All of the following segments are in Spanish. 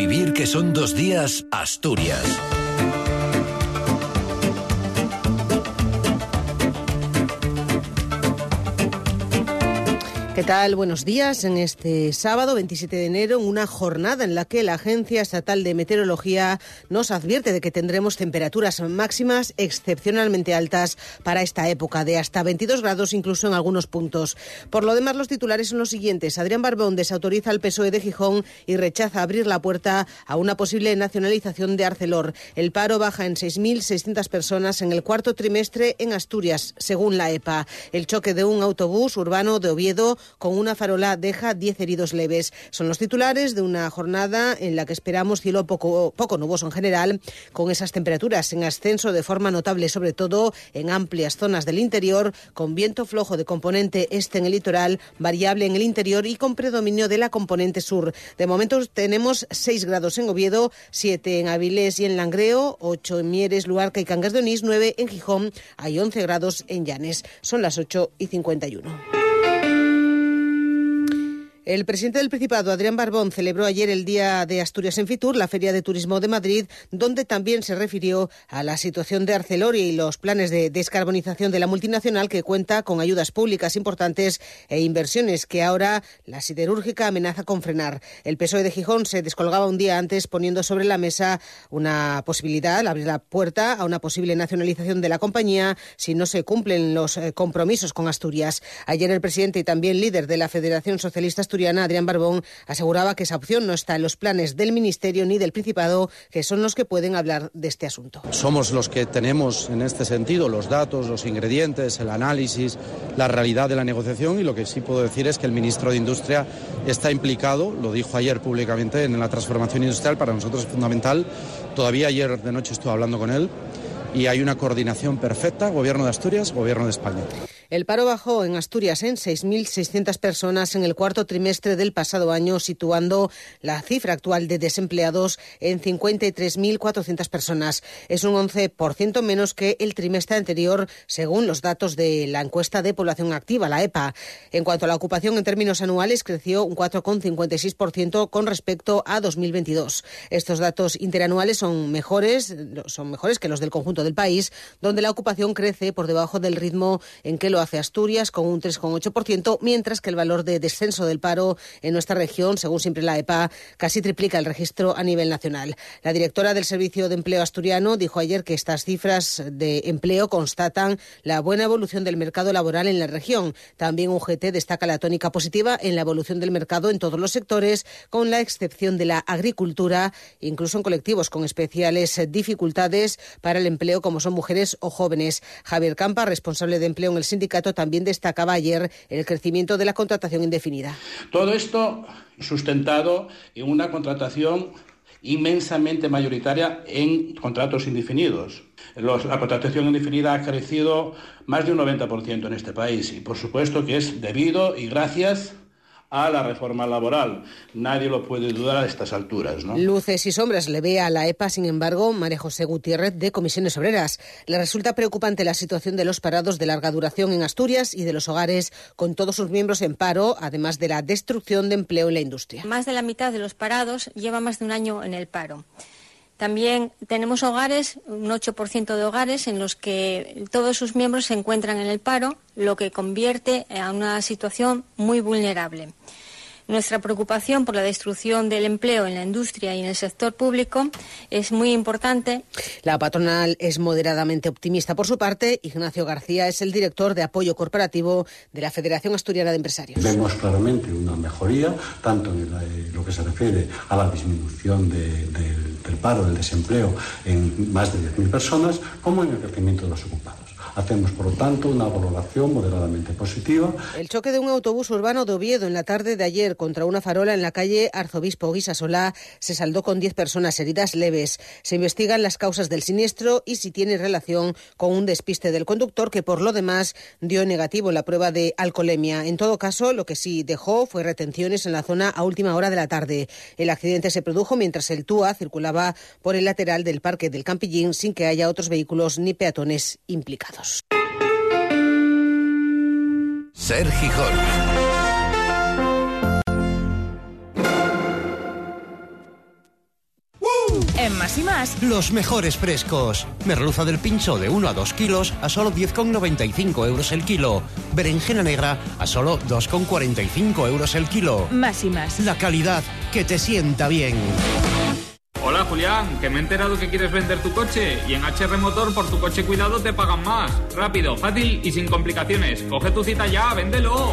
vivir que son dos días, Asturias. ¿Qué tal? Buenos días. En este sábado 27 de enero, en una jornada en la que la Agencia Estatal de Meteorología nos advierte de que tendremos temperaturas máximas excepcionalmente altas para esta época, de hasta 22 grados incluso en algunos puntos. Por lo demás, los titulares son los siguientes. Adrián Barbón desautoriza al PSOE de Gijón y rechaza abrir la puerta a una posible nacionalización de Arcelor. El paro baja en 6.600 personas en el cuarto trimestre en Asturias, según la EPA. El choque de un autobús urbano de Oviedo con una farola deja 10 heridos leves. Son los titulares de una jornada en la que esperamos cielo poco, poco nuboso en general, con esas temperaturas en ascenso de forma notable, sobre todo en amplias zonas del interior, con viento flojo de componente este en el litoral, variable en el interior y con predominio de la componente sur. De momento tenemos 6 grados en Oviedo, 7 en Avilés y en Langreo, 8 en Mieres, Luarca y Cangas de Onís, 9 en Gijón, hay 11 grados en Llanes. Son las 8 y 51. El presidente del Principado, Adrián Barbón, celebró ayer el Día de Asturias en Fitur, la Feria de Turismo de Madrid, donde también se refirió a la situación de Arcelor y los planes de descarbonización de la multinacional que cuenta con ayudas públicas importantes e inversiones que ahora la siderúrgica amenaza con frenar. El PSOE de Gijón se descolgaba un día antes poniendo sobre la mesa una posibilidad, abrir la puerta a una posible nacionalización de la compañía si no se cumplen los eh, compromisos con Asturias. Ayer el presidente y también líder de la Federación Socialista Asturiana Adrián Barbón, aseguraba que esa opción no está en los planes del Ministerio ni del Principado, que son los que pueden hablar de este asunto. Somos los que tenemos en este sentido los datos, los ingredientes, el análisis, la realidad de la negociación y lo que sí puedo decir es que el ministro de Industria está implicado, lo dijo ayer públicamente, en la transformación industrial. Para nosotros es fundamental. Todavía ayer de noche estuve hablando con él y hay una coordinación perfecta, Gobierno de Asturias, Gobierno de España. El paro bajó en Asturias en 6.600 personas en el cuarto trimestre del pasado año, situando la cifra actual de desempleados en 53.400 personas. Es un 11% menos que el trimestre anterior, según los datos de la encuesta de población activa, la EPA. En cuanto a la ocupación en términos anuales, creció un 4,56% con respecto a 2022. Estos datos interanuales son mejores, son mejores que los del conjunto del país, donde la ocupación crece por debajo del ritmo en que lo hace Asturias con un 3,8%, mientras que el valor de descenso del paro en nuestra región, según siempre la EPA, casi triplica el registro a nivel nacional. La directora del Servicio de Empleo Asturiano dijo ayer que estas cifras de empleo constatan la buena evolución del mercado laboral en la región. También UGT destaca la tónica positiva en la evolución del mercado en todos los sectores, con la excepción de la agricultura, incluso en colectivos con especiales dificultades para el empleo, como son mujeres o jóvenes. Javier Campa, responsable de empleo en el sindicato, también destacaba ayer el crecimiento de la contratación indefinida. Todo esto sustentado en una contratación inmensamente mayoritaria en contratos indefinidos. la contratación indefinida ha crecido más de un 90% en este país y por supuesto que es debido y gracias a la reforma laboral. Nadie lo puede dudar a estas alturas. ¿no? Luces y sombras le ve a la EPA, sin embargo, María José Gutiérrez de Comisiones Obreras. Le resulta preocupante la situación de los parados de larga duración en Asturias y de los hogares con todos sus miembros en paro, además de la destrucción de empleo en la industria. Más de la mitad de los parados lleva más de un año en el paro. También tenemos hogares, un 8% de hogares en los que todos sus miembros se encuentran en el paro, lo que convierte a una situación muy vulnerable. Nuestra preocupación por la destrucción del empleo en la industria y en el sector público es muy importante. La patronal es moderadamente optimista. Por su parte, Ignacio García es el director de apoyo corporativo de la Federación Asturiana de Empresarios. Vemos claramente una mejoría, tanto en lo que se refiere a la disminución del paro, del desempleo en más de 10.000 personas, como en el crecimiento de los ocupados. Hacemos, por lo tanto, una valoración moderadamente positiva. El choque de un autobús urbano de Oviedo en la tarde de ayer contra una farola en la calle Arzobispo Guisasolá se saldó con 10 personas heridas leves. Se investigan las causas del siniestro y si tiene relación con un despiste del conductor que, por lo demás, dio negativo la prueba de alcoholemia. En todo caso, lo que sí dejó fue retenciones en la zona a última hora de la tarde. El accidente se produjo mientras el TUA circulaba por el lateral del parque del Campillín sin que haya otros vehículos ni peatones implicados. Ser Gijón. En Más y Más, Los mejores frescos. Merluza del pincho de 1 a 2 kilos a solo 10,95 euros el kilo. Berenjena negra a solo 2,45 euros el kilo. Más y Más. La calidad que te sienta bien. Julián, que me he enterado que quieres vender tu coche y en HR Motor por tu coche cuidado te pagan más. Rápido, fácil y sin complicaciones. Coge tu cita ya, véndelo.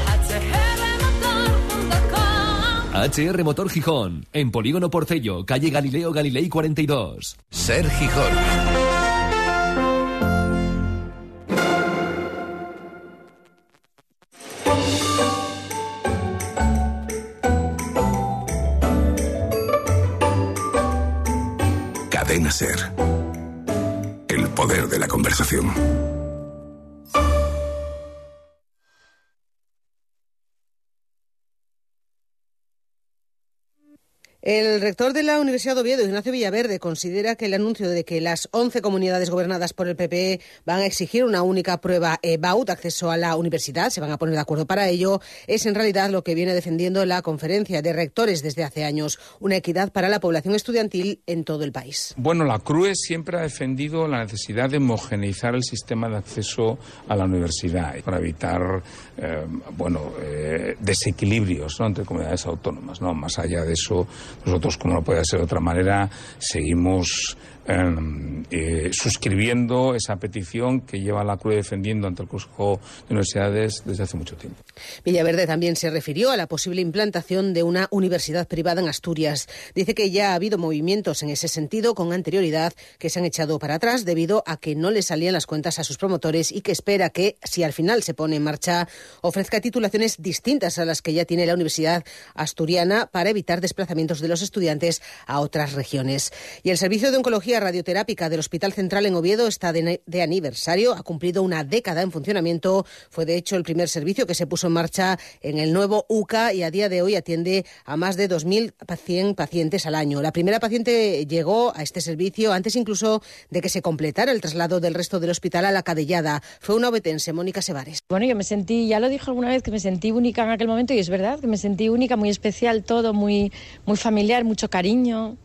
HR Motor Gijón, en Polígono Porcello, calle Galileo Galilei 42. Ser Gijón. Ser. El poder de la conversación. El rector de la Universidad de Oviedo, Ignacio Villaverde, considera que el anuncio de que las 11 comunidades gobernadas por el PPE van a exigir una única prueba EBAU de acceso a la universidad, se van a poner de acuerdo para ello, es en realidad lo que viene defendiendo la conferencia de rectores desde hace años, una equidad para la población estudiantil en todo el país. Bueno, la CRUE siempre ha defendido la necesidad de homogeneizar el sistema de acceso a la universidad para evitar, eh, bueno, eh, desequilibrios entre comunidades autónomas. ¿no? Más allá de eso, nosotros, como no puede ser de otra manera, seguimos eh, eh, suscribiendo esa petición que lleva la CRUE defendiendo ante el Consejo de Universidades desde hace mucho tiempo. Villaverde también se refirió a la posible implantación de una universidad privada en Asturias. Dice que ya ha habido movimientos en ese sentido con anterioridad que se han echado para atrás debido a que no le salían las cuentas a sus promotores y que espera que, si al final se pone en marcha, ofrezca titulaciones distintas a las que ya tiene la Universidad Asturiana para evitar desplazamientos de los estudiantes a otras regiones. Y el Servicio de Oncología Radioterápica del Hospital Central en Oviedo está de, de aniversario, ha cumplido una década en funcionamiento. Fue, de hecho, el primer servicio que se puso en marcha en el nuevo UCA y a día de hoy atiende a más de 2.100 pacientes al año. La primera paciente llegó a este servicio antes incluso de que se completara el traslado del resto del hospital a la Cadellada. Fue una obetense, Mónica Sevares. Bueno, yo me sentí, ya lo dije alguna vez, que me sentí única en aquel momento y es verdad, que me sentí única, muy especial, todo muy, muy familiar, mucho cariño.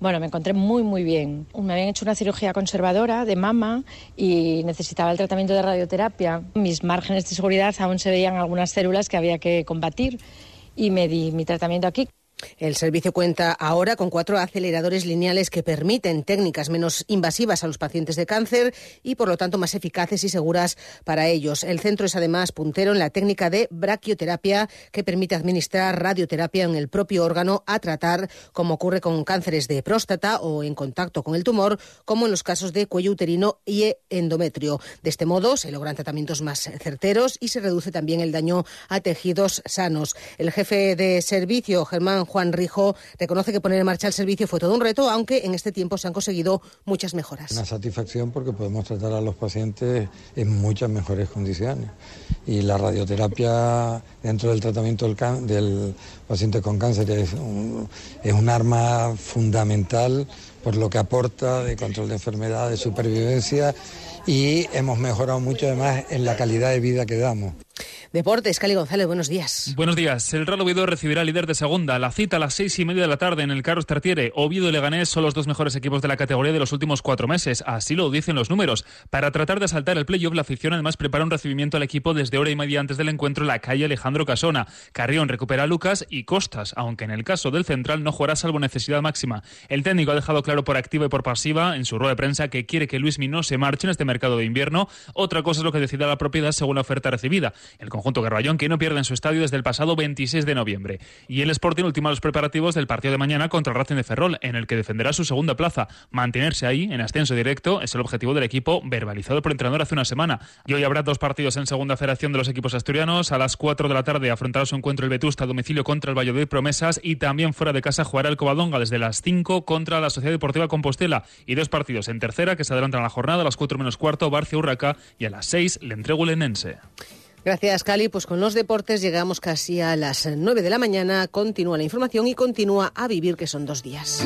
Bueno, me encontré muy, muy bien. Me habían hecho una cirugía conservadora de mama y necesitaba el tratamiento de radioterapia. Mis márgenes de seguridad aún se veían algunas células que había que combatir y me di mi tratamiento aquí. El servicio cuenta ahora con cuatro aceleradores lineales que permiten técnicas menos invasivas a los pacientes de cáncer y, por lo tanto, más eficaces y seguras para ellos. El centro es además puntero en la técnica de braquioterapia que permite administrar radioterapia en el propio órgano a tratar, como ocurre con cánceres de próstata o en contacto con el tumor, como en los casos de cuello uterino y endometrio. De este modo se logran tratamientos más certeros y se reduce también el daño a tejidos sanos. El jefe de servicio, Germán Juan Rijo reconoce que poner en marcha el servicio fue todo un reto, aunque en este tiempo se han conseguido muchas mejoras. Una satisfacción porque podemos tratar a los pacientes en muchas mejores condiciones. Y la radioterapia dentro del tratamiento del, can paciente con cáncer es un arma fundamental por lo que aporta de control de enfermedad, de supervivencia y hemos mejorado mucho además en la calidad de vida que damos. Deportes, Cali González, buenos días. Buenos días. El Real Oviedo recibirá líder de segunda. La cita a las seis y media de la tarde en el Carlos Tartiere. Oviedo y Leganés son los dos mejores equipos de la categoría de los últimos cuatro meses. Así lo dicen los números. Para tratar de asaltar el playoff, la afición además prepara un recibimiento al equipo desde hora y media antes del encuentro en la calle Alejandro Casona. Carrión recupera a Lucas y Costas, aunque en el caso del central no jugará salvo necesidad máxima. El técnico ha dejado claro por activa y por pasiva en su rueda de prensa que quiere que Luis Minó se marche en este mercado de invierno. Otra cosa es lo que decida la propiedad según la oferta recibida. El conjunto Garballón que no pierde en su estadio desde el pasado 26 de noviembre. Y el Sporting ultima los preparativos del partido de mañana contra Racing de Ferrol, en el que defenderá su segunda plaza. Mantenerse ahí, en ascenso directo, es el objetivo del equipo verbalizado por el entrenador hace una semana. Y hoy habrá dos partidos en segunda federación de los equipos asturianos. A las 4 de la tarde afrontará su encuentro el Vetusta a domicilio contra el Valladolid Promesas y también fuera de casa jugará el Covadonga desde las 5 contra la Sociedad Deportiva Compostela. Y dos partidos en tercera que se adelantan a la jornada a las 4 menos cuarto, Barcia Urraca y a las 6 le entrego Lenense. Gracias, Cali. Pues con los deportes llegamos casi a las 9 de la mañana. Continúa la información y continúa a vivir, que son dos días.